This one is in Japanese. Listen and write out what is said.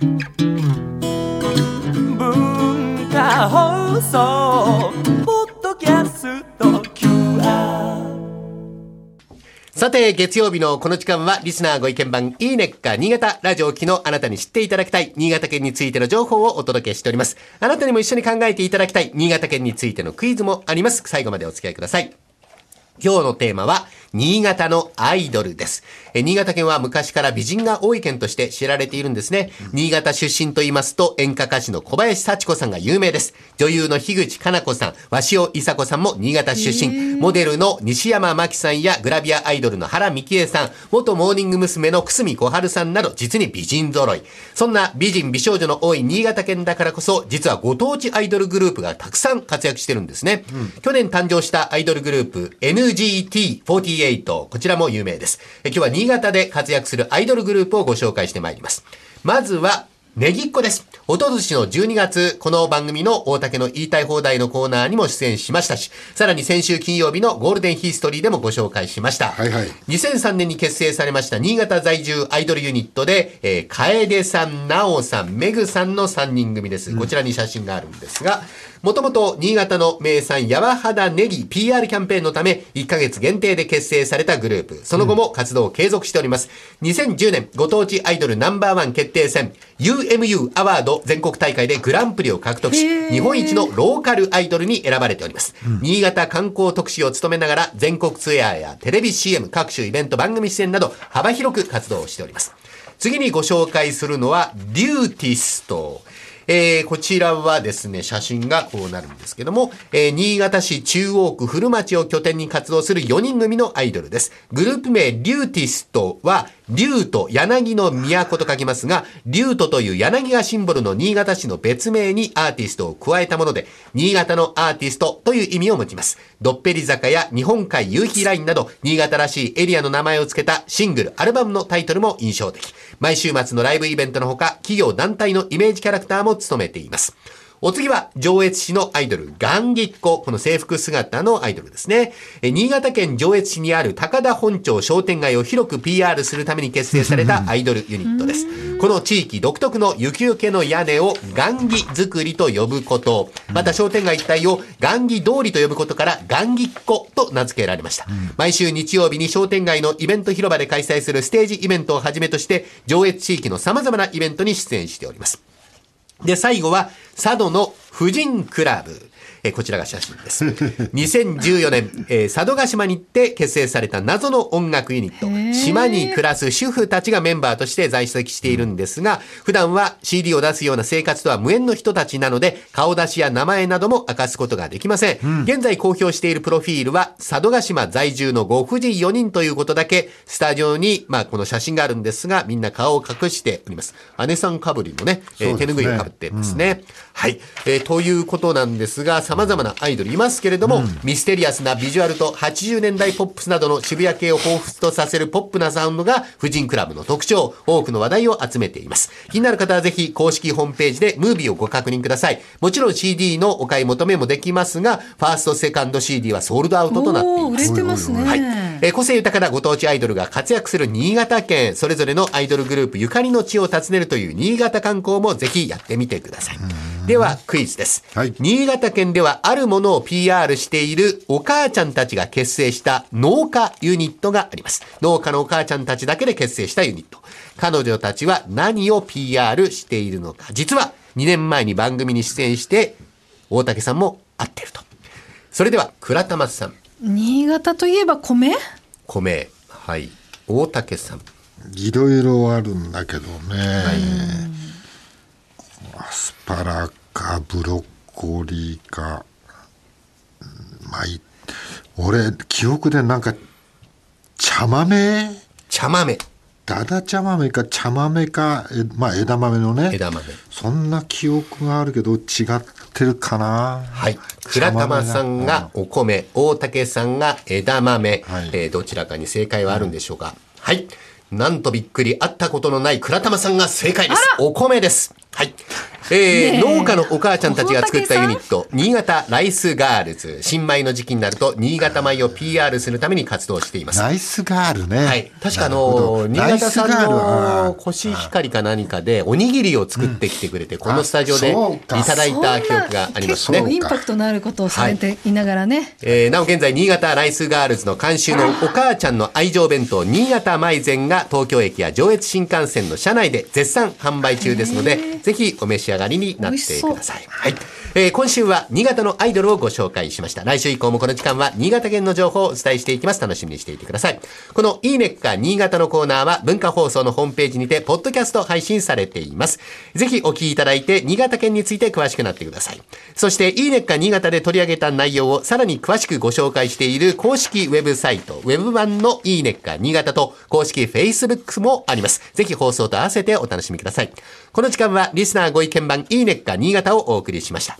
文化放送ポッドキャスト QR さて、月曜日のこの時間は、リスナーご意見番、いいねっか、新潟、ラジオ機のあなたに知っていただきたい、新潟県についての情報をお届けしております。あなたにも一緒に考えていただきたい、新潟県についてのクイズもあります。最後までお付き合いください。今日のテーマは、新潟のアイドルです。え新潟県は昔から美人が多い県として知られているんですね。新潟出身と言いますと演歌歌手の小林幸子さんが有名です。女優の樋口かな子さん、鷲尾伊佐子さんも新潟出身。モデルの西山真紀さんやグラビアアイドルの原幹恵さん、元モーニング娘。の久住小春さんなど実に美人揃い。そんな美人美少女の多い新潟県だからこそ、実はご当地アイドルグループがたくさん活躍してるんですね。去年誕生したアイドルグループ NGT48 こちらも有名です。今日は新潟で活躍するアイドルグループをご紹介してまいります。まずは、ネギっ子です。おととしの12月、この番組の大竹の言いたい放題のコーナーにも出演しましたし、さらに先週金曜日のゴールデンヒストリーでもご紹介しました。はいはい2003年に結成されました新潟在住アイドルユニットで、えー、楓さん、なおさん、めぐさんの3人組です。こちらに写真があるんですが、もともと新潟の名産、やわ肌ネギ PR キャンペーンのため、1ヶ月限定で結成されたグループ。その後も活動を継続しております。2010年、ご当地アイドルナンバーワン決定戦、UMU アワード全国大会でグランプリを獲得し、日本一のローカルアイドルに選ばれております。新潟観光特使を務めながら、全国ツアーやテレビ CM、各種イベント、番組出演など、幅広く活動をしております。次にご紹介するのは、リューティスト。えー、こちらはですね、写真がこうなるんですけども、えー、新潟市中央区古町を拠点に活動する4人組のアイドルです。グループ名、リューティストは、竜と柳の都と書きますが、竜とという柳がシンボルの新潟市の別名にアーティストを加えたもので、新潟のアーティストという意味を持ちます。どっぺり坂や日本海夕日ラインなど、新潟らしいエリアの名前を付けたシングル、アルバムのタイトルも印象的。毎週末のライブイベントのほか、企業団体のイメージキャラクターも務めています。お次は、上越市のアイドル、ガンギッコ。この制服姿のアイドルですね。え新潟県上越市にある高田本町商店街を広く PR するために結成された アイドルユニットです。この地域独特の雪よけの屋根を雁木作りと呼ぶこと。また商店街一帯を雁木通りと呼ぶことから、ガンギッコと名付けられました。毎週日曜日に商店街のイベント広場で開催するステージイベントをはじめとして、上越地域の様々なイベントに出演しております。で、最後は、佐渡の婦人クラブ。えーこちらが写真です。2014年、えー佐渡島に行って結成された謎の音楽ユニット。島に暮らす主婦たちがメンバーとして在籍しているんですが、普段は CD を出すような生活とは無縁の人たちなので、顔出しや名前なども明かすことができません。現在公表しているプロフィールは、佐渡島在住のご婦人4人ということだけ、スタジオに、まあ、この写真があるんですが、みんな顔を隠しております。姉さんかぶりのね、えー手ぬぐいをかぶってますね。はい。えーということなんですが、様々なアイドルいますけれども、ミステリアスなビジュアルと80年代ポップスなどの渋谷系を彷彿とさせるポップなサウンドが、婦人クラブの特徴、多くの話題を集めています。気になる方はぜひ公式ホームページでムービーをご確認ください。もちろん CD のお買い求めもできますが、ファースト、セカンド CD はソールドアウトとなっていますれ。てますね。はい。えー個性豊かなご当地アイドルが活躍する新潟県、それぞれのアイドルグループゆかりの地を訪ねるという新潟観光もぜひやってみてください。では、クイズです。はい新潟県ではあるものを PR しているお母ちゃんたちが結成した農家ユニットがあります。農家のお母ちゃんたちだけで結成したユニット。彼女たちは何を PR しているのか。実は2年前に番組に出演して、大竹さんも会ってると。それでは、倉玉さん。新潟といえば米？米はい大竹さんいろいろあるんだけどね、アスパラかブロッコリーか。うんまあい俺記憶でなんか茶豆？茶豆。だだ茶豆か茶豆かえまあ枝豆のね。枝豆。そんな記憶があるけど違ってるかな？はい。倉玉さんがお米。大竹さんが枝豆、はい。えーどちらかに正解はあるんでしょうか、はい。なんとびっくり。会ったことのない倉玉さんが正解です。お米です。はいえー農家のお母ちゃんたちが作ったユニット、新潟ライスガールズ。新米の時期になると、新潟米を PR するために活動しています。ナイスガールね。はい。確かあの、ど新潟さんのはコシヒカリか何かで、おにぎりを作ってきてくれて、このスタジオでいただいた記憶がありますね結構。インパクトのあることをされていながらね。えーなお現在、新潟ライスガールズの監修のお母ちゃんの愛情弁当、新潟舞膳が東京駅や上越新幹線の車内で絶賛販売中ですので、ぜひお召し上がりになってください。はい。えー今週は新潟のアイドルをご紹介しました。来週以降もこの時間は新潟県の情報をお伝えしていきます。楽しみにしていてください。このいいねっか新潟のコーナーは文化放送のホームページにて、ポッドキャスト配信されています。ぜひお聞きいただいて、新潟県について詳しくなってください。そして、いいねっか新潟で取り上げた内容をさらに詳しくご紹介している公式ウェブサイト、ウェブ版のいいねっか新潟と公式 Facebook もあります。ぜひ放送と合わせてお楽しみください。この時間はリスナーご意見番いいねっか新潟をお送りしました。